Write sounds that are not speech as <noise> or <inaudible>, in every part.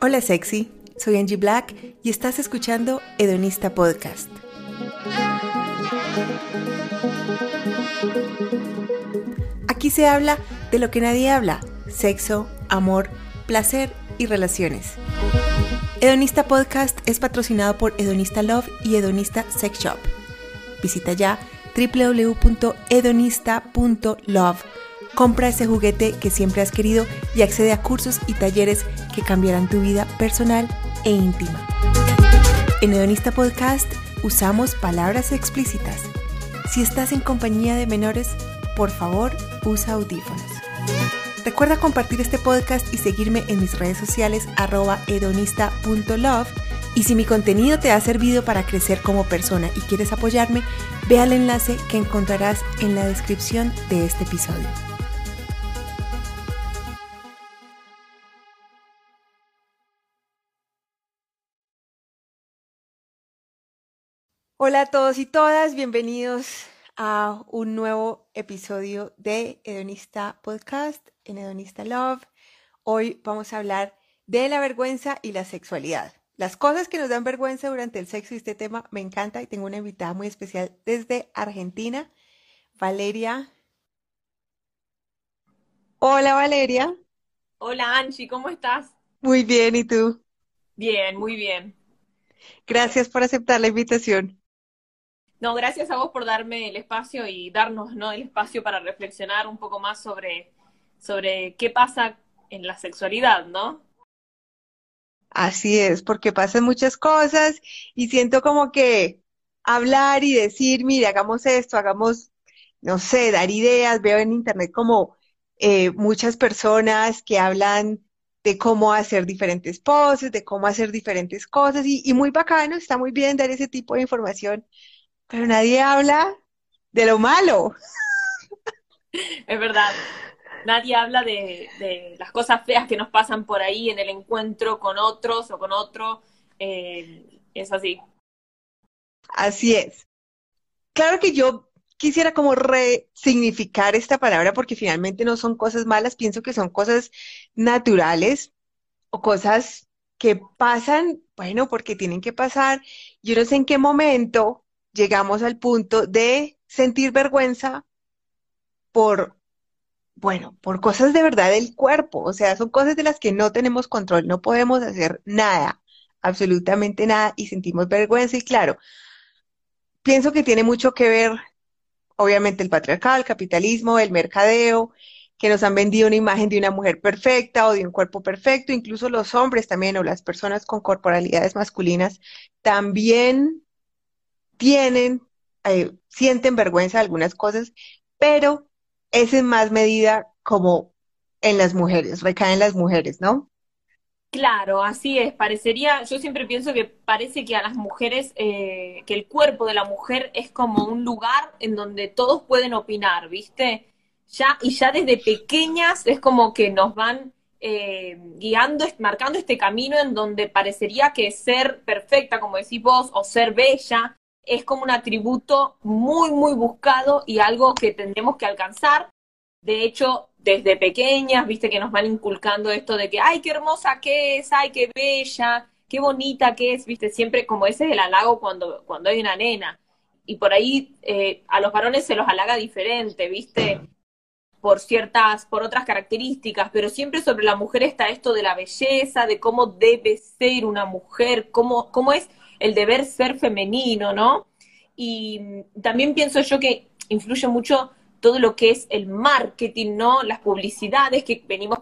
Hola sexy, soy Angie Black y estás escuchando Hedonista Podcast. Aquí se habla de lo que nadie habla, sexo, amor, placer y relaciones. Hedonista Podcast es patrocinado por Hedonista Love y Hedonista Sex Shop. Visita ya www.hedonista.love. Compra ese juguete que siempre has querido y accede a cursos y talleres que cambiarán tu vida personal e íntima. En Hedonista Podcast usamos palabras explícitas. Si estás en compañía de menores, por favor, usa audífonos. Recuerda compartir este podcast y seguirme en mis redes sociales arroba hedonista.love. Y si mi contenido te ha servido para crecer como persona y quieres apoyarme, ve al enlace que encontrarás en la descripción de este episodio. Hola a todos y todas, bienvenidos a un nuevo episodio de Hedonista Podcast en Hedonista Love. Hoy vamos a hablar de la vergüenza y la sexualidad. Las cosas que nos dan vergüenza durante el sexo y este tema me encanta y tengo una invitada muy especial desde Argentina, Valeria. Hola Valeria. Hola Angie, ¿cómo estás? Muy bien, ¿y tú? Bien, muy bien. Gracias por aceptar la invitación. No, gracias a vos por darme el espacio y darnos ¿no? el espacio para reflexionar un poco más sobre, sobre qué pasa en la sexualidad, ¿no? Así es, porque pasan muchas cosas y siento como que hablar y decir, mire, hagamos esto, hagamos, no sé, dar ideas. Veo en internet como eh, muchas personas que hablan de cómo hacer diferentes poses, de cómo hacer diferentes cosas y, y muy bacano, está muy bien dar ese tipo de información pero nadie habla de lo malo. Es verdad. Nadie habla de, las cosas feas que nos pasan por ahí en el encuentro con otros o con otro. Eh, es así. Así es. Claro que yo quisiera como resignificar esta palabra porque finalmente no son cosas malas, pienso que son cosas naturales o cosas que pasan, bueno, porque tienen que pasar. Yo no sé en qué momento llegamos al punto de sentir vergüenza por, bueno, por cosas de verdad del cuerpo, o sea, son cosas de las que no tenemos control, no podemos hacer nada, absolutamente nada, y sentimos vergüenza. Y claro, pienso que tiene mucho que ver, obviamente, el patriarcado, el capitalismo, el mercadeo, que nos han vendido una imagen de una mujer perfecta o de un cuerpo perfecto, incluso los hombres también o las personas con corporalidades masculinas también tienen, eh, sienten vergüenza de algunas cosas, pero es en más medida como en las mujeres, recaen las mujeres, ¿no? Claro, así es. Parecería, yo siempre pienso que parece que a las mujeres, eh, que el cuerpo de la mujer es como un lugar en donde todos pueden opinar, ¿viste? Ya, y ya desde pequeñas es como que nos van eh, guiando, marcando este camino en donde parecería que ser perfecta, como decís vos, o ser bella, es como un atributo muy, muy buscado y algo que tendremos que alcanzar. De hecho, desde pequeñas, viste que nos van inculcando esto de que, ay, qué hermosa que es, ay, qué bella, qué bonita que es, viste, siempre como ese es el halago cuando, cuando hay una nena. Y por ahí eh, a los varones se los halaga diferente, viste, por ciertas, por otras características, pero siempre sobre la mujer está esto de la belleza, de cómo debe ser una mujer, cómo, cómo es el deber ser femenino, ¿no? Y también pienso yo que influye mucho todo lo que es el marketing, ¿no? Las publicidades que venimos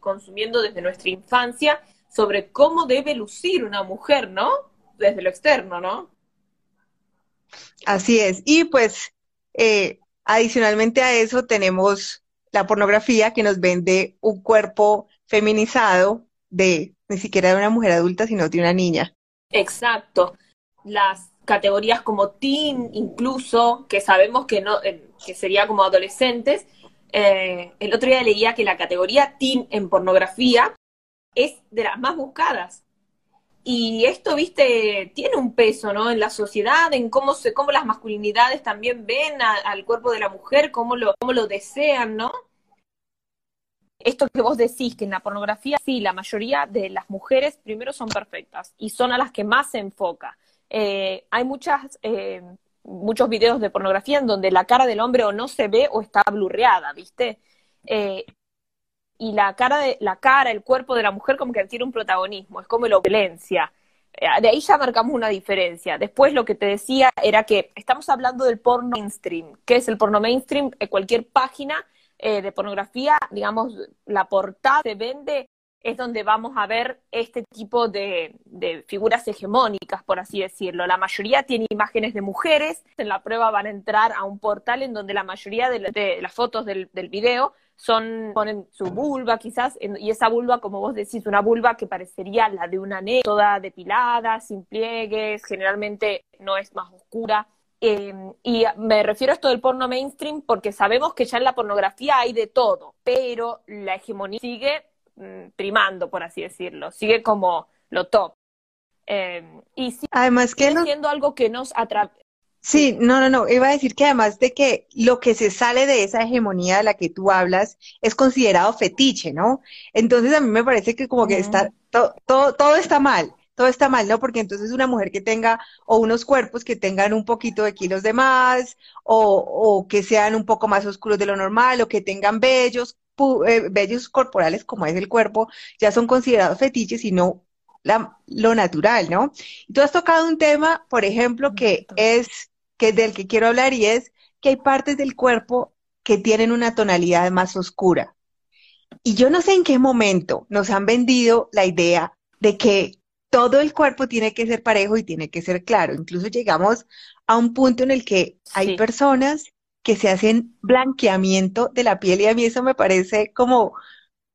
consumiendo desde nuestra infancia sobre cómo debe lucir una mujer, ¿no? Desde lo externo, ¿no? Así es. Y pues, eh, adicionalmente a eso, tenemos la pornografía que nos vende un cuerpo feminizado de ni siquiera de una mujer adulta, sino de una niña. Exacto. Las categorías como teen, incluso, que sabemos que no, eh, que sería como adolescentes. Eh, el otro día leía que la categoría teen en pornografía es de las más buscadas. y esto, viste, tiene un peso, ¿no? En la sociedad, en cómo se, cómo las masculinidades también ven al cuerpo de la mujer, cómo lo, cómo lo desean, ¿no? Esto que vos decís, que en la pornografía, sí, la mayoría de las mujeres primero son perfectas y son a las que más se enfoca. Eh, hay muchas, eh, muchos videos de pornografía en donde la cara del hombre o no se ve o está blurreada, ¿viste? Eh, y la cara, de, la cara, el cuerpo de la mujer como que tiene un protagonismo, es como la violencia. De ahí ya marcamos una diferencia. Después lo que te decía era que estamos hablando del porno mainstream. ¿Qué es el porno mainstream? cualquier página de pornografía, digamos, la portada se vende es donde vamos a ver este tipo de, figuras hegemónicas, por así decirlo. La mayoría tiene imágenes de mujeres. En la prueba van a entrar a un portal en donde la mayoría de, las fotos del, video son, ponen su vulva quizás, y esa vulva, como vos decís, una vulva que parecería la de una nena, toda depilada, sin pliegues, generalmente no es más oscura. Em, y me refiero a esto del porno mainstream porque sabemos que ya en la pornografía hay de todo, pero la hegemonía sigue Mm, primando, por así decirlo, sigue como lo top. Eh, y sigue, además que siendo algo que nos atrae. Sí, no, no, no, iba a decir que además de que lo que se sale de esa hegemonía de la que tú hablas es considerado fetiche, ¿no? Entonces a mí me parece que como que está, todo, todo está mal, todo está mal, ¿no? Porque entonces una mujer que tenga o unos cuerpos que tengan un poquito de kilos de más o, o que sean un poco más oscuros de lo normal o que tengan vellos, eh, bellos corporales como es el cuerpo, ya son considerados fetiches y no lo natural, ¿no? Y tú has tocado un tema, por ejemplo, que es, que del que quiero hablar y es que hay partes del cuerpo que tienen una tonalidad más oscura. Y yo no sé en qué momento nos han vendido la idea de que todo el cuerpo tiene que ser parejo y tiene que ser claro. Incluso llegamos a un punto en el que hay personas que se hacen blanqueamiento de la piel y a mí eso me parece como,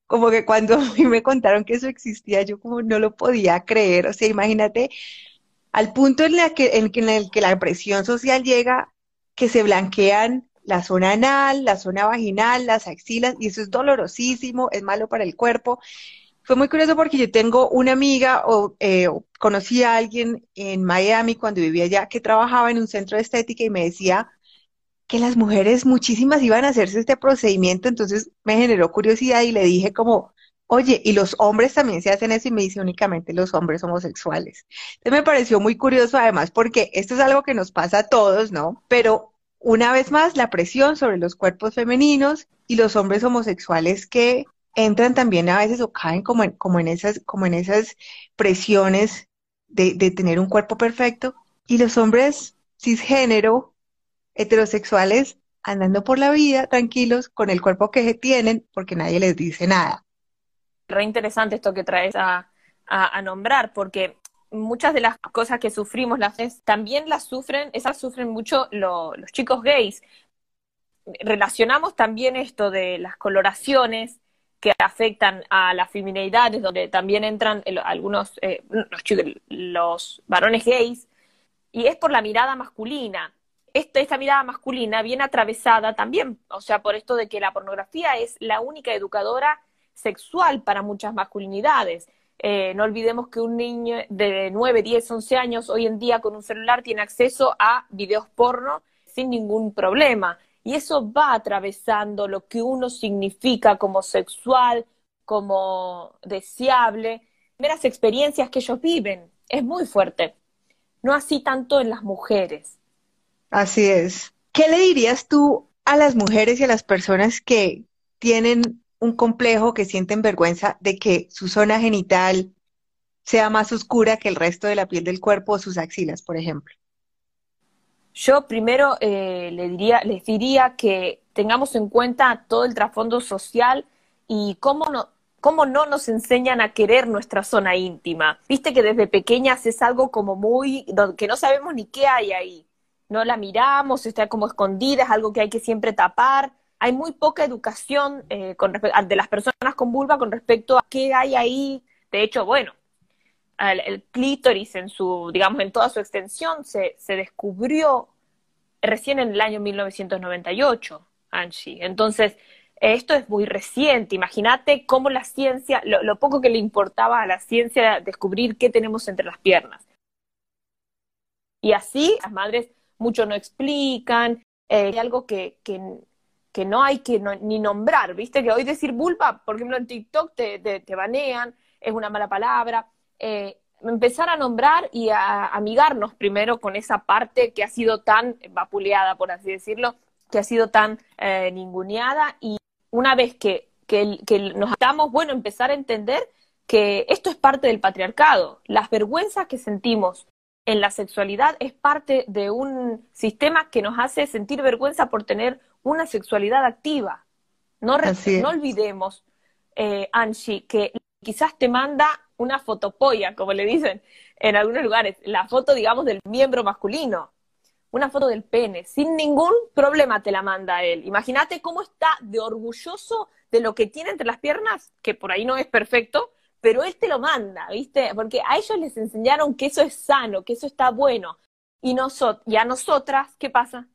como que cuando <laughs> a mí me contaron que eso existía, yo como no lo podía creer. O sea, imagínate al punto en, la que, en, el que la presión social llega que se blanquean la zona anal, la zona vaginal, las axilas, y eso es dolorosísimo, es malo para el cuerpo. Fue muy curioso porque yo tengo una amiga o eh, conocí a alguien en Miami cuando vivía allá que trabajaba en un centro de estética y me decía, que las mujeres, muchísimas iban a hacerse este procedimiento, entonces me generó curiosidad y le dije como, oye, y los hombres también se hacen eso y me dice únicamente los hombres homosexuales. Entonces me pareció muy curioso además porque esto es algo que nos pasa a todos, ¿no? Pero una vez más, la presión sobre los cuerpos femeninos y los hombres homosexuales que entran también a veces o caen como en, como en, esas, como en esas presiones de, tener un cuerpo perfecto y los hombres cisgénero heterosexuales andando por la vida tranquilos con el cuerpo que tienen porque nadie les dice nada. Re interesante esto que traes a, nombrar porque muchas de las cosas que sufrimos las también las sufren, esas sufren mucho los chicos gays. Relacionamos también esto de las coloraciones que afectan a las feminidades, donde también entran algunos eh, los, los varones gays, y es por la mirada masculina esta, mirada masculina viene atravesada también, o sea, por esto de que la pornografía es la única educadora sexual para muchas masculinidades. Eh, no olvidemos que un niño de 9, 10, 11 años hoy en día con un celular tiene acceso a videos porno sin ningún problema. Y eso va atravesando lo que uno significa como sexual, como deseable, primeras experiencias que ellos viven. Es muy fuerte. No así tanto en las mujeres. Así es. ¿Qué le dirías tú a las mujeres y a las personas que tienen un complejo, que sienten vergüenza de que su zona genital sea más oscura que el resto de la piel del cuerpo o sus axilas, por ejemplo? Yo primero eh, le diría, les diría que tengamos en cuenta todo el trasfondo social y cómo no, cómo no nos enseñan a querer nuestra zona íntima. Viste que desde pequeñas es algo como muy, que no sabemos ni qué hay ahí no la miramos, está como escondida, es algo que hay que siempre tapar. Hay muy poca educación eh, con de las personas con vulva con respecto a qué hay ahí. De hecho, bueno, el, clítoris en su, digamos, en toda su extensión se, se descubrió recién en el año 1998, Angie. Entonces, esto es muy reciente. Imagínate cómo la ciencia, lo, poco que le importaba a la ciencia descubrir qué tenemos entre las piernas. Y así las madres mucho no explican, eh, hay algo que, que, no hay que ni nombrar, ¿viste? Que hoy decir vulva, por ejemplo, en TikTok te, te, banean, es una mala palabra. Eh, empezar a nombrar y a amigarnos primero con esa parte que ha sido tan vapuleada, por así decirlo, que ha sido tan eh, ninguneada y una vez que, que, nos estamos, bueno, empezar a entender que esto es parte del patriarcado. Las vergüenzas que sentimos en la sexualidad es parte de un sistema que nos hace sentir vergüenza por tener una sexualidad activa. No, no olvidemos, eh, Angie, que quizás te manda una fotopolla, como le dicen en algunos lugares, la foto, digamos, del miembro masculino una foto del pene, sin ningún problema te la manda él. Imagínate cómo está de orgulloso de lo que tiene entre las piernas, que por ahí no es perfecto, pero él te lo manda, ¿viste? Porque a ellos les enseñaron que eso es sano, que eso está bueno. Y, y a nosotras, ¿qué pasa?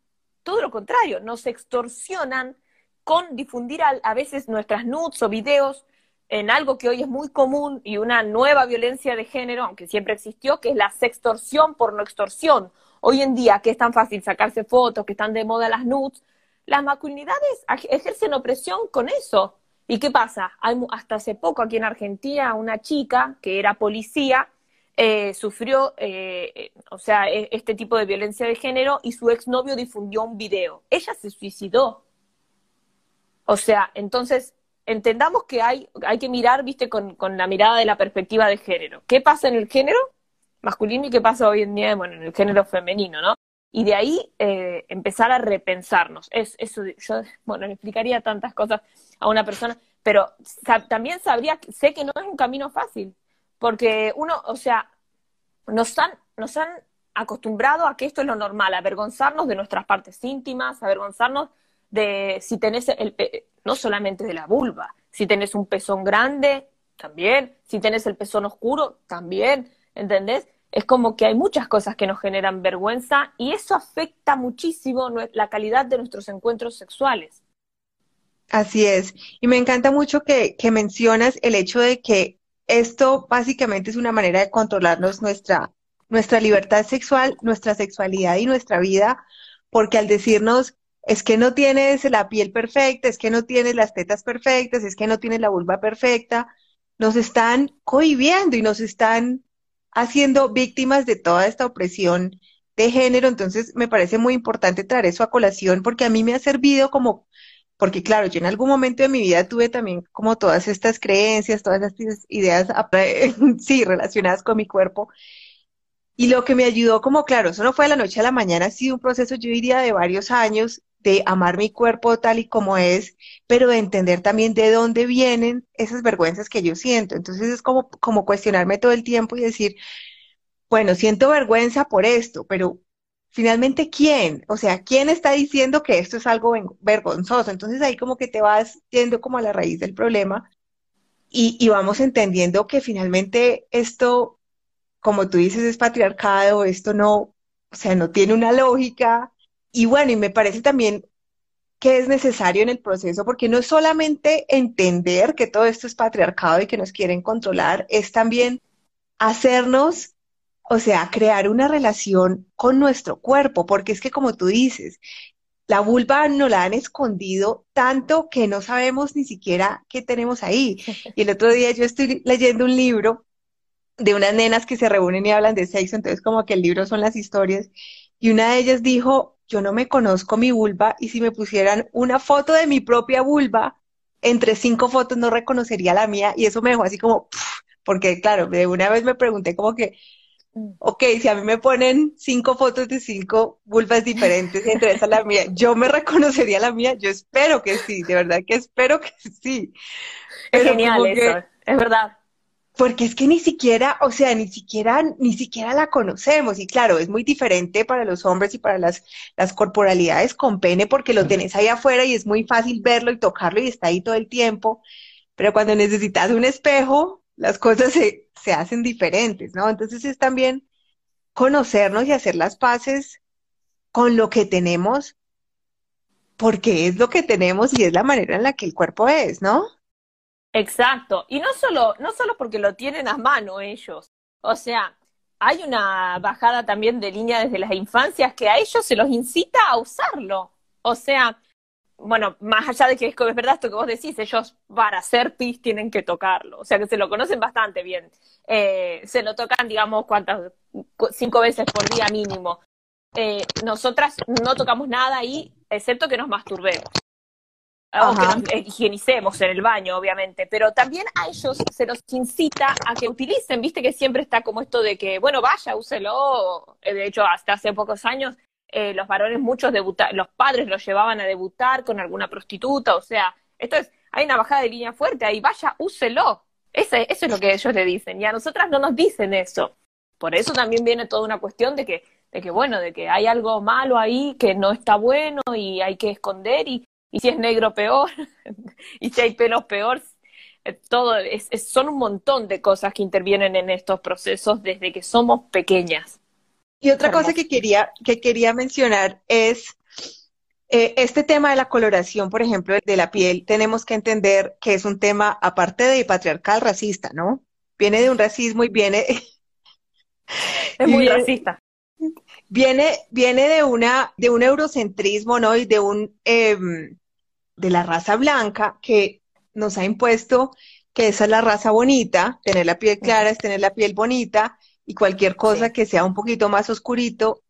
Todo lo contrario, nos extorsionan con difundir a, veces nuestras nudes o videos en algo que hoy es muy común y una nueva violencia de género, aunque siempre existió, que es la sextorsión por no extorsión Hoy en día, que es tan fácil sacarse fotos, que están de moda las nudes, las masculinidades ejercen opresión con eso. ¿Y qué pasa? hasta hace poco aquí en Argentina una chica que era policía eh, sufrió, eh, o sea, e, este tipo de violencia de género y su exnovio difundió un video. Ella se suicidó. O sea, entonces entendamos que hay, hay que mirar, viste, con, con la mirada de la perspectiva de género. ¿Qué pasa en el género? masculino y qué pasa hoy en día bueno, en el género femenino, ¿no? Y de ahí eh, empezar a repensarnos. Es, eso, yo, bueno, le explicaría tantas cosas a una persona, pero también sabría, sé que no es un camino fácil, porque uno, o sea, nos han, nos han acostumbrado a que esto es lo normal, avergonzarnos de nuestras partes íntimas, avergonzarnos de si tenés el, no solamente de la vulva, si tenés un pezón grande, también, si tenés el pezón oscuro, también, ¿entendés? es como que hay muchas cosas que nos generan vergüenza y eso afecta muchísimo la calidad de nuestros encuentros sexuales. Así es. Y me encanta mucho que, mencionas el hecho de que esto básicamente es una manera de controlarnos nuestra, nuestra libertad sexual, nuestra sexualidad y nuestra vida, porque al decirnos, es que no tienes la piel perfecta, es que no tienes las tetas perfectas, es que no tienes la vulva perfecta, nos están cohibiendo y nos están haciendo víctimas de toda esta opresión de género. Entonces, me parece muy importante traer eso a colación porque a mí me ha servido como, porque claro, yo en algún momento de mi vida tuve también como todas estas creencias, todas estas ideas, <laughs> sí, relacionadas con mi cuerpo. Y lo que me ayudó, como claro, eso no fue de la noche a la mañana, ha sido un proceso, yo diría, de varios años de amar mi cuerpo tal y como es, pero de entender también de dónde vienen esas vergüenzas que yo siento. Entonces es como, como cuestionarme todo el tiempo y decir, bueno, siento vergüenza por esto, pero finalmente, ¿quién? O sea, ¿quién está diciendo que esto es algo vergonzoso? Entonces ahí como que te vas yendo como a la raíz del problema y, y vamos entendiendo que finalmente esto, como tú dices, es patriarcado, esto no, o sea, no tiene una lógica, y bueno, y me parece también que es necesario en el proceso, porque no es solamente entender que todo esto es patriarcado y que nos quieren controlar, es también hacernos, o sea, crear una relación con nuestro cuerpo, porque es que como tú dices, la vulva no la han escondido tanto que no sabemos ni siquiera qué tenemos ahí. <laughs> Y el otro día yo estoy leyendo un libro de unas nenas que se reúnen y hablan de sexo, entonces como que el libro son las historias, y una de ellas dijo, yo no me conozco mi vulva y si me pusieran una foto de mi propia vulva, entre cinco fotos no reconocería la mía y eso me dejó así como, porque claro, de una vez me pregunté como que, mm. ok, si a mí me ponen cinco fotos de cinco vulvas diferentes y entre esa la mía, <laughs> ¿yo me reconocería la mía? Yo espero que sí, de verdad que espero que sí. Es genial eso, es verdad porque es que ni siquiera, o sea, ni siquiera, ni siquiera la conocemos. Y claro, es muy diferente para los hombres y para las, las corporalidades con pene, porque lo tenés ahí afuera y es muy fácil verlo y tocarlo y está ahí todo el tiempo. Pero cuando necesitas un espejo, las cosas se, se hacen diferentes, ¿no? Entonces es también conocernos y hacer las paces con lo que tenemos porque es lo que tenemos y es la manera en la que el cuerpo es, ¿no? Exacto. Y no solo, no solo porque lo tienen a mano ellos. O sea, hay una bajada también de línea desde las infancias que a ellos se los incita a usarlo. O sea, bueno, más allá de que es, verdad esto que vos decís, ellos para hacer pis tienen que tocarlo. O sea que se lo conocen bastante bien. Eh, se lo tocan, digamos, cuántas, cinco veces por día mínimo. Eh, nosotras no tocamos nada ahí, excepto que nos masturbemos o que nos higienicemos en el baño, obviamente, pero también a ellos se los incita a que utilicen, viste que siempre está como esto de que, bueno, vaya, úselo. Eh, de hecho, hasta hace pocos años, eh, los varones muchos debutar, los padres los llevaban a debutar con alguna prostituta, o sea, esto es, hay una bajada de línea fuerte ahí, vaya, úselo. Ese, eso es lo que ellos le dicen, y a nosotras no nos dicen eso. Por eso también viene toda una cuestión de que, de que, bueno, de que hay algo malo ahí que no está bueno y hay que esconder y, y si es negro peor, <laughs> y si hay pelos peor, eh, todo es, son un montón de cosas que intervienen en estos procesos desde que somos pequeñas. Y otra cosa que quería, que quería mencionar es eh, este tema de la coloración, por ejemplo, de la piel, tenemos que entender que es un tema, aparte de patriarcal, racista, ¿no? Viene de un racismo y viene... <laughs> Es muy racista. Viene, viene de una, de un eurocentrismo, ¿no? Y de un em, de la raza blanca que nos ha impuesto que esa es la raza bonita, tener la piel clara es tener la piel bonita, y cualquier cosa que sea un poquito más oscurito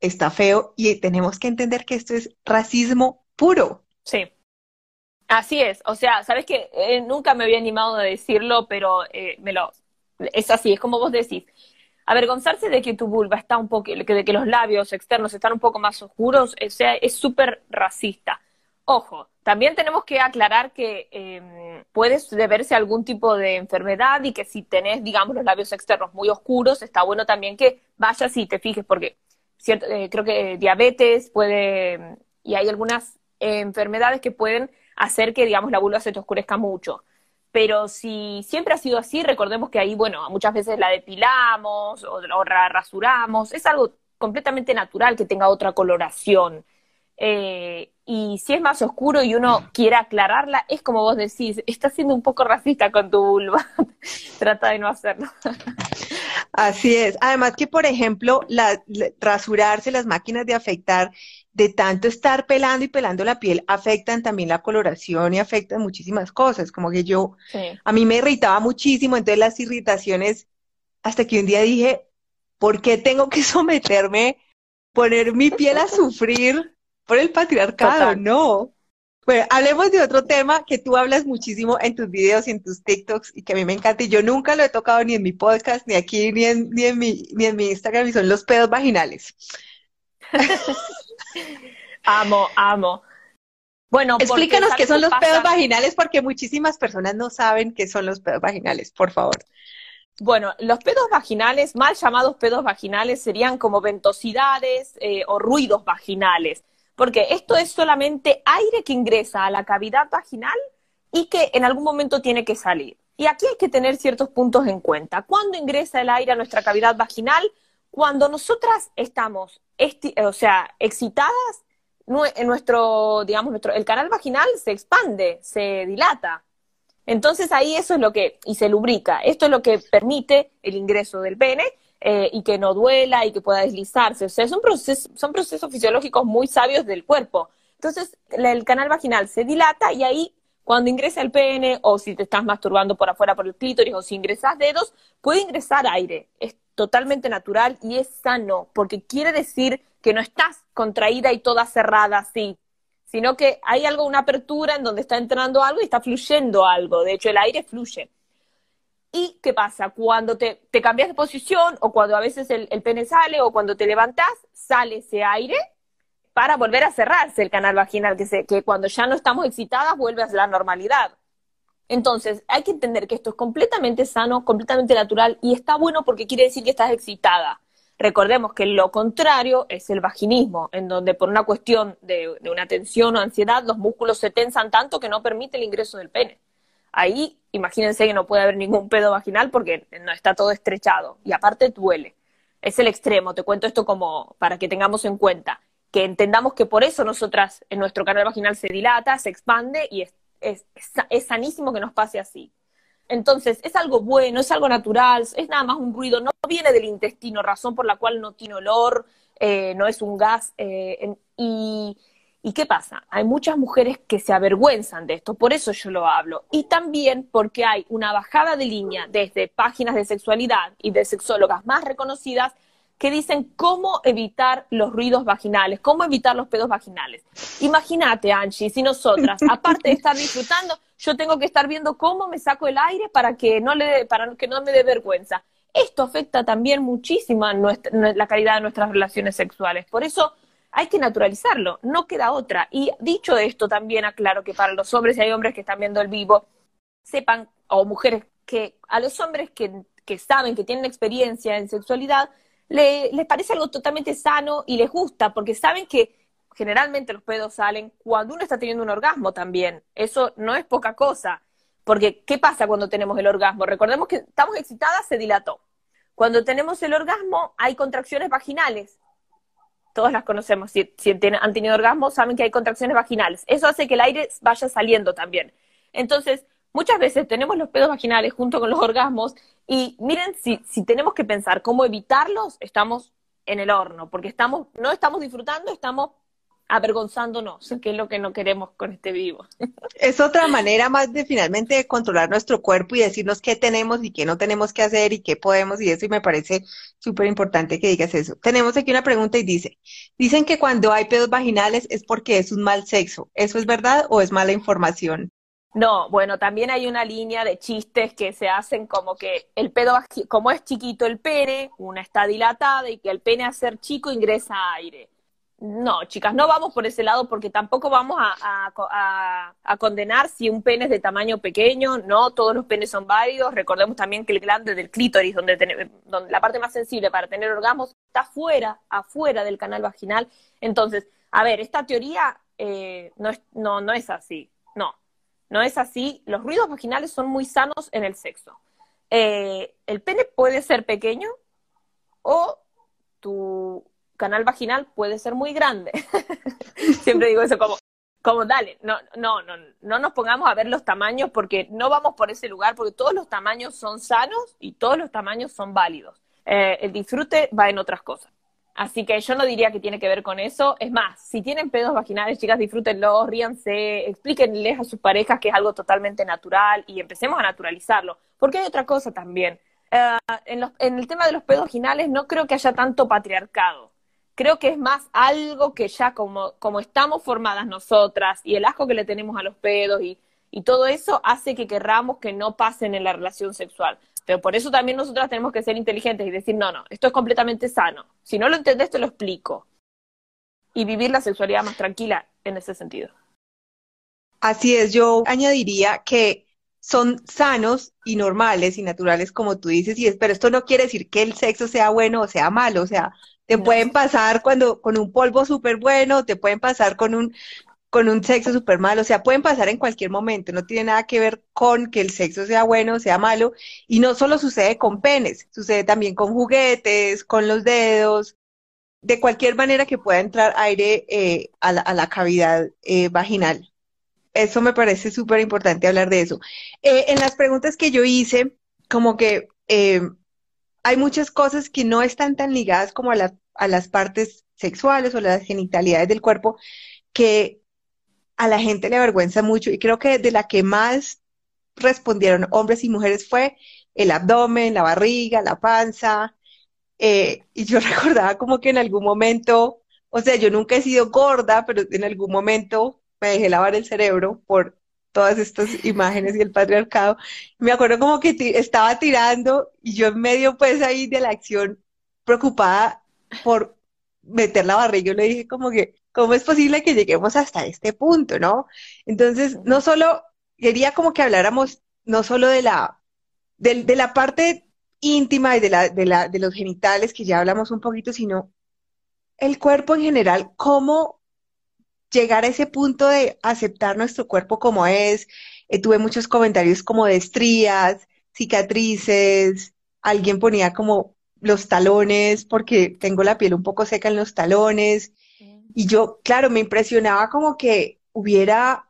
está feo, y tenemos que entender que esto es racismo puro. Sí. Así es, o sea, sabes que eh, nunca me había animado a decirlo, pero eh, me lo es así, es como vos decís avergonzarse de que tu vulva está un poco, de que los labios externos están un poco más oscuros, o sea, es súper racista. Ojo, también tenemos que aclarar que eh, puede deberse a algún tipo de enfermedad y que si tenés, digamos, los labios externos muy oscuros, está bueno también que vayas y te fijes, porque cierto, eh, creo que diabetes puede, y hay algunas enfermedades que pueden hacer que, digamos, la vulva se te oscurezca mucho. Pero si siempre ha sido así, recordemos que ahí, bueno, muchas veces la depilamos o, la rasuramos. Es algo completamente natural que tenga otra coloración. Eh, y si es más oscuro y uno quiere aclararla, es como vos decís, estás siendo un poco racista con tu vulva. <laughs> Trata de no hacerlo. Así es. Además que, por ejemplo, la, rasurarse, las máquinas de afeitar, de tanto estar pelando y pelando la piel, afectan también la coloración y afectan muchísimas cosas. Como que yo, a mí me irritaba muchísimo, entonces las irritaciones, hasta que un día dije, ¿por qué tengo que <laughs> someterme, poner mi piel a sufrir por el patriarcado? No. Bueno, hablemos de otro tema que tú hablas muchísimo en tus videos y en tus TikToks y que a mí me encanta y yo nunca lo he tocado ni en mi podcast, ni aquí, ni en, ni en, mi, ni en mi Instagram, y son los pedos vaginales. <laughs> amo, amo. Bueno, explícanos qué son los pedos vaginales porque muchísimas personas no saben qué son los pedos vaginales, por favor. Bueno, los pedos vaginales, mal llamados pedos vaginales, serían como ventosidades eh, o ruidos vaginales, porque esto es solamente aire que ingresa a la cavidad vaginal y que en algún momento tiene que salir. Y aquí hay que tener ciertos puntos en cuenta. ¿Cuándo ingresa el aire a nuestra cavidad vaginal? Cuando nosotras estamos, o sea, excitadas, en nuestro, digamos, nuestro, el canal vaginal se expande, se dilata. Entonces ahí eso es lo que, y se lubrica. Esto es lo que permite el ingreso del pene eh, y que no duela y que pueda deslizarse. O sea, son procesos, son procesos fisiológicos muy sabios del cuerpo. Entonces el canal vaginal se dilata y ahí cuando ingresa el pene o si te estás masturbando por afuera por el clítoris o si ingresas dedos, puede ingresar aire totalmente natural y es sano, porque quiere decir que no estás contraída y toda cerrada así, sino que hay algo, una apertura en donde está entrando algo y está fluyendo algo. De hecho, el aire fluye. ¿Y qué pasa? Cuando te, cambias de posición o cuando a veces el, pene sale o cuando te levantas, sale ese aire para volver a cerrarse el canal vaginal, que, que cuando ya no estamos excitadas vuelve a la normalidad. Entonces, hay que entender que esto es completamente sano, completamente natural y está bueno porque quiere decir que estás excitada. Recordemos que lo contrario es el vaginismo, en donde por una cuestión de, una tensión o ansiedad los músculos se tensan tanto que no permite el ingreso del pene. Ahí, imagínense que no puede haber ningún pedo vaginal porque no está todo estrechado y aparte duele. Es el extremo, te cuento esto como para que tengamos en cuenta. que entendamos que por eso nosotras, en nuestro canal vaginal se dilata, se expande y es, es, es sanísimo que nos pase así. Entonces, es algo bueno, es algo natural, es nada más un ruido, no viene del intestino, razón por la cual no tiene olor, eh, no es un gas. Eh, y, ¿Y qué pasa? Hay muchas mujeres que se avergüenzan de esto, por eso yo lo hablo. Y también porque hay una bajada de línea desde páginas de sexualidad y de sexólogas más reconocidas que dicen cómo evitar los ruidos vaginales, cómo evitar los pedos vaginales. Imagínate, Angie, si nosotras, <laughs> aparte de estar disfrutando, yo tengo que estar viendo cómo me saco el aire para que no, le, para que no me dé vergüenza. Esto afecta también muchísimo a la calidad de nuestras relaciones sexuales. Por eso hay que naturalizarlo, no queda otra. Y dicho esto, también aclaro que para los hombres, y hay hombres que están viendo el vivo, sepan, o mujeres que a los hombres que, que saben, que tienen experiencia en sexualidad, les parece algo totalmente sano y les gusta, porque saben que generalmente los pedos salen cuando uno está teniendo un orgasmo también. Eso no es poca cosa. Porque, ¿qué pasa cuando tenemos el orgasmo? Recordemos que estamos excitadas, se dilató. Cuando tenemos el orgasmo, hay contracciones vaginales. Todas las conocemos. Si, han tenido orgasmo, saben que hay contracciones vaginales. Eso hace que el aire vaya saliendo también. Entonces, muchas veces tenemos los pedos vaginales junto con los orgasmos y miren, si, si tenemos que pensar cómo evitarlos, estamos en el horno, porque estamos, no estamos disfrutando, estamos avergonzándonos, que es lo que no queremos con este vivo. Es otra manera más de finalmente de controlar nuestro cuerpo y decirnos qué tenemos y qué no tenemos que hacer y qué podemos y eso, y me parece súper importante que digas eso. Tenemos aquí una pregunta y dice, dicen que cuando hay pedos vaginales es porque es un mal sexo. ¿Eso es verdad o es mala información? No, bueno, también hay una línea de chistes que se hacen como que el pedo, como es chiquito el pene, una está dilatada y que el pene a ser chico ingresa aire. No, chicas, no vamos por ese lado porque tampoco vamos a, condenar si un pene es de tamaño pequeño, no todos los penes son válidos. Recordemos también que el glande del clítoris, donde, la parte más sensible para tener orgasmos, está fuera, afuera del canal vaginal. Entonces, a ver, esta teoría eh, no, es, así, no, no es así. Los ruidos vaginales son muy sanos en el sexo. Eh, el pene puede ser pequeño o tu canal vaginal puede ser muy grande. <laughs> Siempre digo eso como, como dale, no, no, no, no nos pongamos a ver los tamaños porque no vamos por ese lugar, porque todos los tamaños son sanos y todos los tamaños son válidos. Eh, el disfrute va en otras cosas. Así que yo no diría que tiene que ver con eso. Es más, si tienen pedos vaginales, chicas, disfrútenlos, ríanse, explíquenles a sus parejas que es algo totalmente natural y empecemos a naturalizarlo. Porque hay otra cosa también. Eh, en, en el tema de los pedos vaginales no creo que haya tanto patriarcado creo que es más algo que ya como, como estamos formadas nosotras y el asco que le tenemos a los pedos y, y todo eso hace que querramos que no pasen en la relación sexual. Pero por eso también nosotras tenemos que ser inteligentes y decir, no, no, esto es completamente sano. Si no lo entendés, te lo explico. Y vivir la sexualidad más tranquila en ese sentido. Así es, yo añadiría que son sanos y normales y naturales, como tú dices, y es, pero esto no quiere decir que el sexo sea bueno o sea malo, o sea, te pueden pasar cuando con un polvo súper bueno, te pueden pasar con un con un sexo súper malo, o sea, pueden pasar en cualquier momento, no tiene nada que ver con que el sexo sea bueno o sea malo, y no solo sucede con penes, sucede también con juguetes, con los dedos, de cualquier manera que pueda entrar aire eh, a, la, cavidad eh, vaginal. Eso me parece súper importante hablar de eso. Eh, en las preguntas que yo hice, como que hay muchas cosas que no están tan ligadas como a, a las partes sexuales o las genitalidades del cuerpo que a la gente le avergüenza mucho y creo que de la que más respondieron hombres y mujeres fue el abdomen, la barriga, la panza. Eh, y yo <laughs> recordaba como que en algún momento, o sea, yo nunca he sido gorda, pero en algún momento me dejé lavar el cerebro por todas estas imágenes y el patriarcado. Me acuerdo como que estaba tirando y yo en medio pues ahí de la acción preocupada por meter la barriga, yo le dije como que, ¿cómo es posible que lleguemos hasta este punto, no? Entonces, no solo, quería como que habláramos no solo de la, de, de la parte íntima y de, la, de, la, de los genitales, que ya hablamos un poquito, sino el cuerpo en general, cómo llegar a ese punto de aceptar nuestro cuerpo como es. Eh, tuve muchos comentarios como de estrías, cicatrices, alguien ponía como los talones porque tengo la piel un poco seca en los talones. Y yo, claro, me impresionaba como que hubiera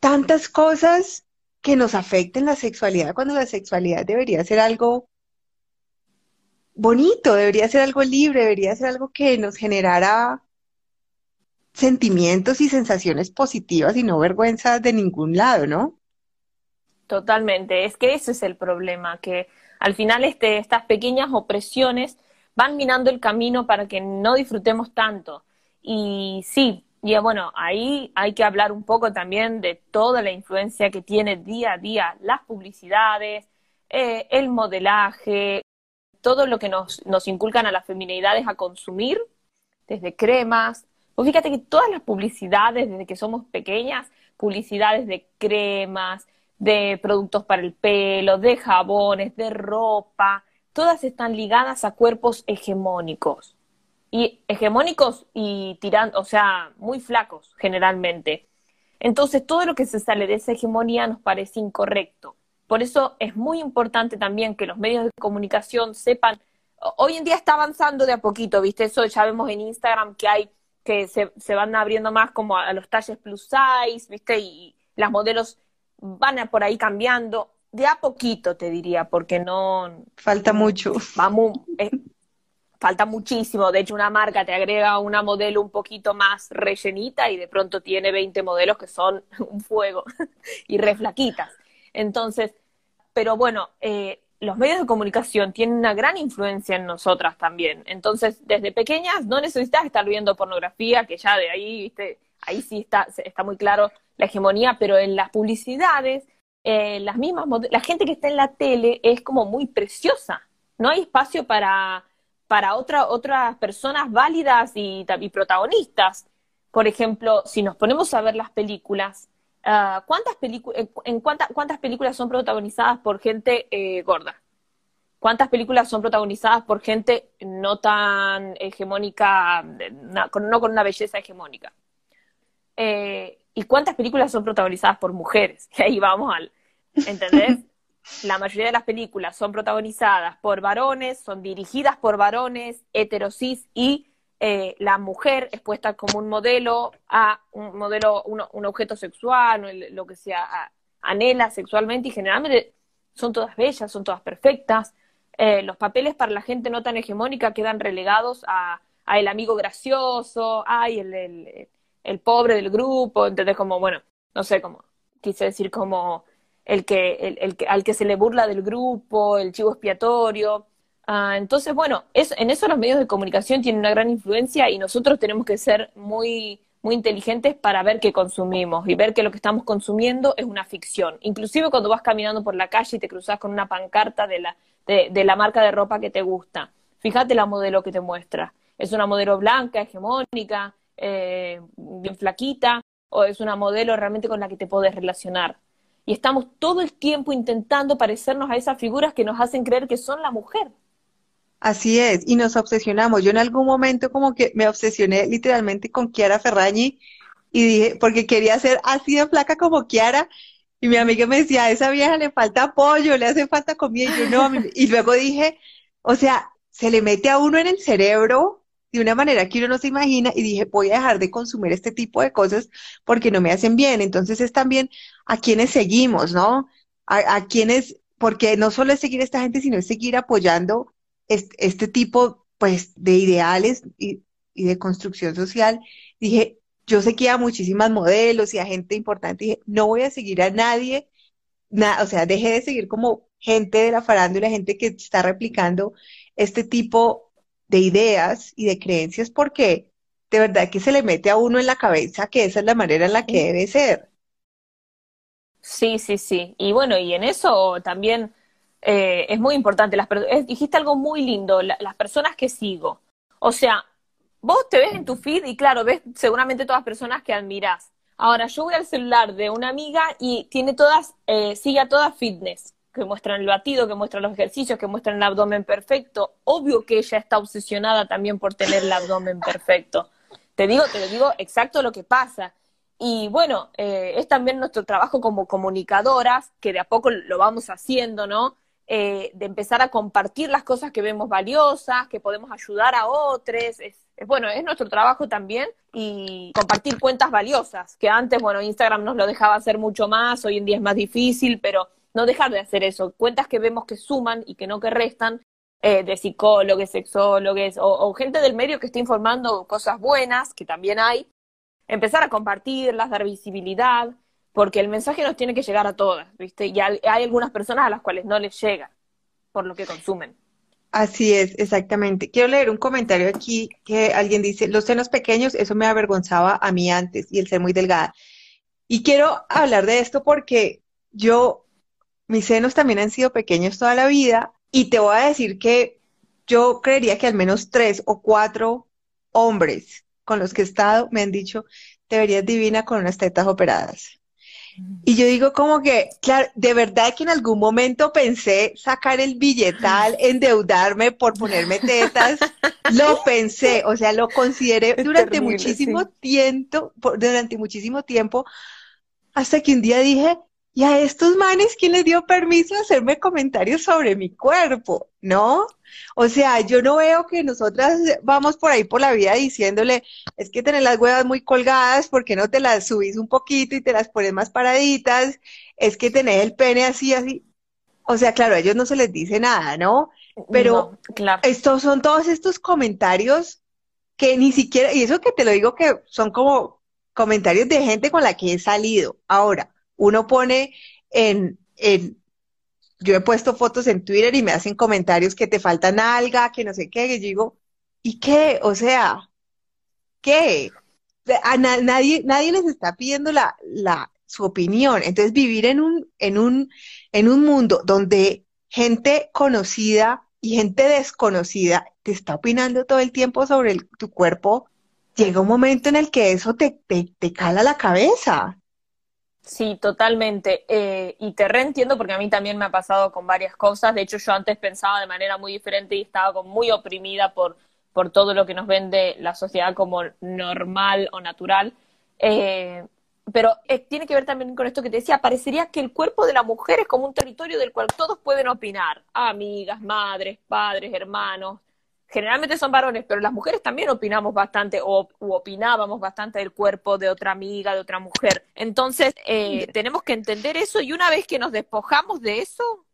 tantas cosas que nos afecten la sexualidad cuando la sexualidad debería ser algo bonito, debería ser algo libre, debería ser algo que nos generara sentimientos y sensaciones positivas y no vergüenzas de ningún lado, ¿no? Totalmente, es que ese es el problema, que al final este, estas pequeñas opresiones van minando el camino para que no disfrutemos tanto. Y sí, y bueno, ahí hay que hablar un poco también de toda la influencia que tiene día a día las publicidades, eh, el modelaje, todo lo que nos, nos inculcan a las feminidades a consumir, desde cremas. Pues fíjate que todas las publicidades, desde que somos pequeñas, publicidades de cremas, de productos para el pelo, de jabones, de ropa, todas están ligadas a cuerpos hegemónicos. Y hegemónicos y tirando, o sea, muy flacos generalmente. Entonces, todo lo que se sale de esa hegemonía nos parece incorrecto. Por eso es muy importante también que los medios de comunicación sepan, hoy en día está avanzando de a poquito, ¿viste? Eso ya vemos en Instagram que hay, que se, se van abriendo más como a los talles plus size, ¿viste? Y las modelos van a por ahí cambiando de a poquito, te diría, porque no... Falta mucho. Vamos, eh, falta muchísimo. De hecho, una marca te agrega una modelo un poquito más rellenita y de pronto tiene 20 modelos que son <laughs> un fuego <laughs> y reflaquitas. Entonces, pero bueno, eh, los medios de comunicación tienen una gran influencia en nosotras también. Entonces, desde pequeñas no necesitas estar viendo pornografía, que ya de ahí, viste, ahí sí está, está muy claro la hegemonía, pero en las publicidades eh, las mismas, la gente que está en la tele es como muy preciosa. No hay espacio para, para otra, otras personas válidas y, y protagonistas. Por ejemplo, si nos ponemos a ver las películas, uh, ¿cuántas, en ¿cuántas películas son protagonizadas por gente eh, gorda? ¿Cuántas películas son protagonizadas por gente no tan hegemónica, no, no con una belleza hegemónica? Eh, ¿Y cuántas películas son protagonizadas por mujeres? Y <laughs> ahí vamos al, ¿entendés? <laughs> La mayoría de las películas son protagonizadas por varones, son dirigidas por varones, heterosis, y eh, la mujer es puesta como un modelo a un modelo, un, objeto sexual, lo que sea, anhela sexualmente, y generalmente son todas bellas, son todas perfectas. Eh, los papeles para la gente no tan hegemónica quedan relegados a, el amigo gracioso, ay, el, el el pobre del grupo, entonces como, bueno, no sé cómo, quise decir como el que, el, el que, al que se le burla del grupo, el chivo expiatorio. Ah, entonces, bueno, es, en eso los medios de comunicación tienen una gran influencia y nosotros tenemos que ser muy, muy inteligentes para ver qué consumimos y ver que lo que estamos consumiendo es una ficción. Inclusive cuando vas caminando por la calle y te cruzas con una pancarta de la, de, de la marca de ropa que te gusta. Fíjate la modelo que te muestra. Es una modelo blanca, hegemónica, eh, bien flaquita, o es una modelo realmente con la que te puedes relacionar. Y estamos todo el tiempo intentando parecernos a esas figuras que nos hacen creer que son la mujer. Así es, y nos obsesionamos. Yo en algún momento como que me obsesioné literalmente con Kiara Ferrañi y dije, porque quería ser así de flaca como Kiara, y mi amiga me decía, a esa vieja le falta apoyo, le hace falta comida, y yo no, <laughs> y luego dije, o sea, se le mete a uno en el cerebro de una manera que uno no se imagina y dije, voy a dejar de consumir este tipo de cosas porque no me hacen bien. Entonces es también a quienes seguimos, ¿no? A, quienes, porque no solo es seguir a esta gente, sino es seguir apoyando este, tipo, pues, de ideales y, de construcción social. Dije, yo seguía a muchísimas modelos y a gente importante, dije, no voy a seguir a nadie, o sea, dejé de seguir como gente de la farándula, gente que está replicando este tipo de ideas y de creencias porque de verdad que se le mete a uno en la cabeza que esa es la manera en la que debe ser. Sí, sí, sí. Y bueno, y en eso también eh, es muy importante. Las, dijiste algo muy lindo, las personas que sigo. O sea, vos te ves en tu feed y claro, ves seguramente todas las personas que admiras. Ahora, yo voy al celular de una amiga y tiene todas, eh, sigue a todas fitness que muestran el batido, que muestran los ejercicios, que muestran el abdomen perfecto. Obvio que ella está obsesionada también por tener el abdomen perfecto. Te digo, te lo digo exacto lo que pasa. Y bueno, eh, es también nuestro trabajo como comunicadoras, que de a poco lo vamos haciendo, ¿no? Eh, de empezar a compartir las cosas que vemos valiosas, que podemos ayudar a otros. Es, bueno, es nuestro trabajo también y compartir cuentas valiosas, que antes, bueno, Instagram nos lo dejaba hacer mucho más, hoy en día es más difícil, pero no dejar de hacer eso. Cuentas que vemos que suman y que no que restan, eh, de psicólogos, sexólogos o, o, gente del medio que esté informando cosas buenas, que también hay, empezar a compartirlas, dar visibilidad, porque el mensaje nos tiene que llegar a todas, ¿viste? Y hay, algunas personas a las cuales no les llega por lo que consumen. Así es, exactamente. Quiero leer un comentario aquí que alguien dice, los senos pequeños, eso me avergonzaba a mí antes y el ser muy delgada. Y quiero hablar de esto porque yo, mis senos también han sido pequeños toda la vida y te voy a decir que yo creería que al menos tres o cuatro hombres con los que he estado me han dicho, te verías divina con unas tetas operadas. Y yo digo como que, claro, de verdad que en algún momento pensé sacar el billetal, endeudarme por ponerme tetas, lo <laughs> pensé, o sea, lo consideré durante muchísimo tiempo, durante muchísimo tiempo, hasta que un día dije, ¿y a estos manes quién les dio permiso de hacerme comentarios sobre mi cuerpo? ¿No? O sea, yo no veo que nosotras vamos por ahí por la vida diciéndole, es que tenés las huevas muy colgadas, ¿por qué no te las subís un poquito y te las pones más paraditas? Es que tenés el pene así, así. O sea, claro, a ellos no se les dice nada, ¿no? Pero claro. estos son todos estos comentarios que ni siquiera, y eso que te lo digo que son como comentarios de gente con la que he salido. Ahora, uno pone en, en yo he puesto fotos en Twitter y me hacen comentarios que te faltan alga, que no sé qué, y yo digo, ¿y qué? O sea, ¿qué? A nadie, nadie les está pidiendo la, la, su opinión. Entonces, vivir en un, en un, en un mundo donde gente conocida y gente desconocida te está opinando todo el tiempo sobre tu cuerpo, llega un momento en el que eso te, te, te cala la cabeza. Sí, totalmente. Eh, y te reentiendo porque a mí también me ha pasado con varias cosas. De hecho, yo antes pensaba de manera muy diferente y estaba como muy oprimida por, por todo lo que nos vende la sociedad como normal o natural. Eh, pero eh, tiene que ver también con esto que te decía, parecería que el cuerpo de la mujer es como un territorio del cual todos pueden opinar, amigas, madres, padres, hermanos, generalmente son varones, pero las mujeres también opinamos bastante o opinábamos bastante del cuerpo de otra amiga, de otra mujer. Entonces, eh, tenemos que entender eso y una vez que nos despojamos de eso,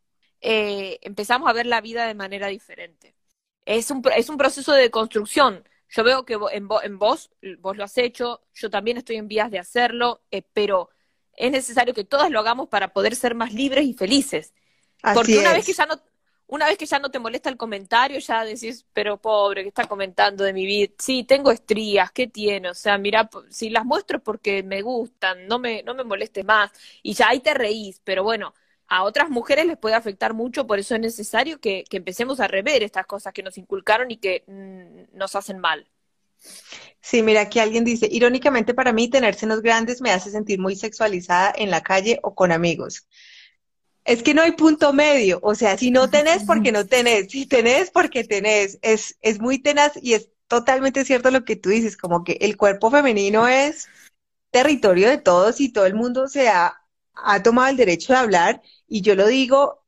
eh, empezamos a ver la vida de manera diferente. Es un, es un proceso de construcción. Yo veo que en, en vos, vos lo has hecho, yo también estoy en vías de hacerlo, eh, pero es necesario que todas lo hagamos para poder ser más libres y felices. Porque una vez que ya no una vez que ya no te molesta el comentario, ya decís, pero pobre, ¿qué está comentando de mi vida? Sí, tengo estrías, ¿qué tiene? O sea, mira, si las muestro porque me gustan, no me, no me moleste más. Y ya ahí te reís, pero bueno, a otras mujeres les puede afectar mucho, por eso es necesario que, empecemos a rever estas cosas que nos inculcaron y que mm, nos hacen mal. Sí, mira, aquí alguien dice, irónicamente para mí tener senos grandes me hace sentir muy sexualizada en la calle o con amigos. Es que no hay punto medio, o sea, si no tenés, porque no tenés, si tenés, porque tenés, es, es muy tenaz y es totalmente cierto lo que tú dices, como que el cuerpo femenino es territorio de todos y todo el mundo se ha, ha tomado el derecho de hablar. Y yo lo digo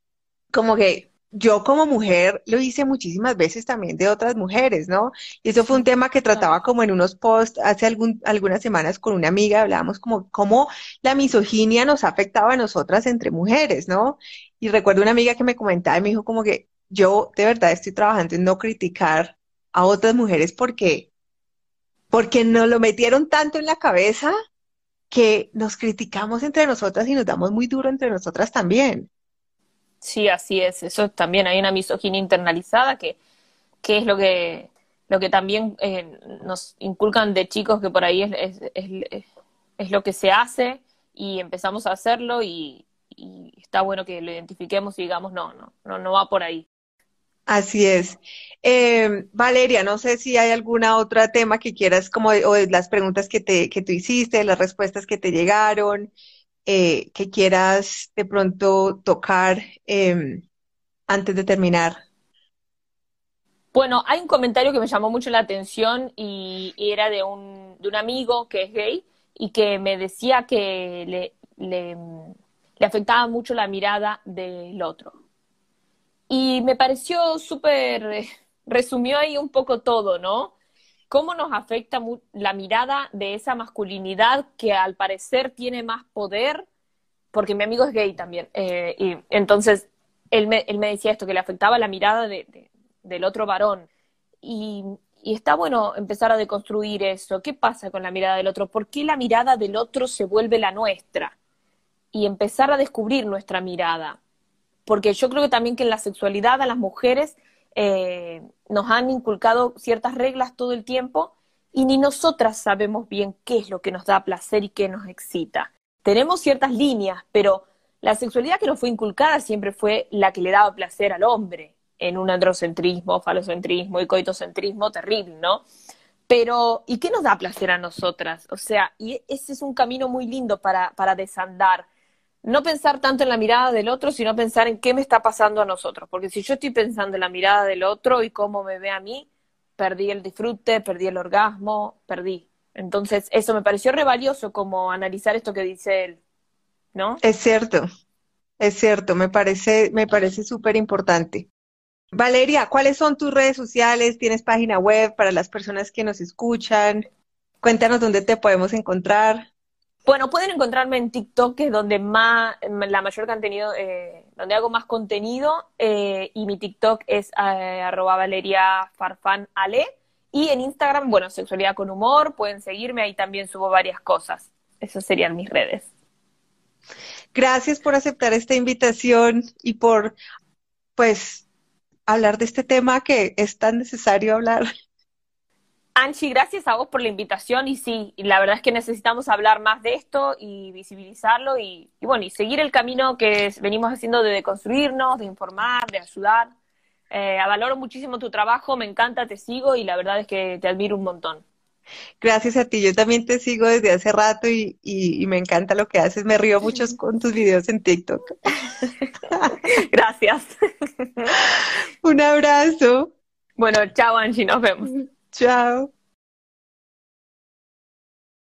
como que yo como mujer lo hice muchísimas veces también de otras mujeres, ¿no? Y eso fue un tema que trataba como en unos posts hace algún, algunas semanas con una amiga, hablábamos como cómo la misoginia nos afectaba a nosotras entre mujeres, ¿no? Y recuerdo una amiga que me comentaba y me dijo como que yo de verdad estoy trabajando en no criticar a otras mujeres porque, porque nos lo metieron tanto en la cabeza que nos criticamos entre nosotras y nos damos muy duro entre nosotras también. Sí, así es. Eso también hay una misoginia internalizada que, que es lo que, lo que también eh, nos inculcan de chicos que por ahí es, es, es, lo que se hace y empezamos a hacerlo y, está bueno que lo identifiquemos y digamos, no, no, no, no va por ahí. Así es. Eh, Valeria, no sé si hay alguna otra tema que quieras, como o las preguntas que, te, que tú hiciste, las respuestas que te llegaron, eh, que quieras de pronto tocar em, antes de terminar. Bueno, hay un comentario que me llamó mucho la atención y, era de un, de un amigo que es gay y que me decía que le, le, le afectaba mucho la mirada del otro. Y me pareció súper, eh, resumió ahí un poco todo, ¿no? ¿Cómo nos afecta la mirada de esa masculinidad que al parecer tiene más poder? Porque mi amigo es gay también. Eh, y entonces él me, él me, decía esto, que le afectaba la mirada de, del otro varón. Y, y está bueno empezar a deconstruir eso. ¿Qué pasa con la mirada del otro? ¿Por qué la mirada del otro se vuelve la nuestra? Y empezar a descubrir nuestra mirada. Porque yo creo que también que en la sexualidad a las mujeres eh, nos han inculcado ciertas reglas todo el tiempo y ni nosotras sabemos bien qué es lo que nos da placer y qué nos excita. Tenemos ciertas líneas, pero la sexualidad que nos fue inculcada siempre fue la que le daba placer al hombre en un androcentrismo, falocentrismo y coitocentrismo terrible, ¿no? Pero, ¿y qué nos da placer a nosotras? O sea, y ese es un camino muy lindo para, para desandar. No pensar tanto en la mirada del otro, sino pensar en qué me está pasando a nosotros. Porque si yo estoy pensando en la mirada del otro y cómo me ve a mí, perdí el disfrute, perdí el orgasmo, perdí. Entonces, eso me pareció re valioso como analizar esto que dice él, ¿no? Es cierto, es cierto, me parece, me parece súper importante. Valeria, ¿cuáles son tus redes sociales? ¿Tienes página web para las personas que nos escuchan? Cuéntanos dónde te podemos encontrar. Bueno, pueden encontrarme en TikTok, que es donde más, la mayor contenido, eh, donde hago más contenido, eh, y mi TikTok es eh, arroba Valeria Ale. Y en Instagram, bueno, Sexualidad con Humor, pueden seguirme, ahí también subo varias cosas. Esas serían mis redes. Gracias por aceptar esta invitación y por, pues, hablar de este tema que es tan necesario hablar. Anchi, gracias a vos por la invitación y sí, la verdad es que necesitamos hablar más de esto y visibilizarlo y, bueno, y seguir el camino que venimos haciendo de construirnos, de informar, de ayudar. Eh, valoro muchísimo tu trabajo, me encanta, te sigo y la verdad es que te admiro un montón. Gracias a ti, yo también te sigo desde hace rato y, me encanta lo que haces, me río mucho <laughs> con tus videos en TikTok. <laughs> Gracias. <laughs> Un abrazo. Bueno, chao Angie, nos vemos. Chao.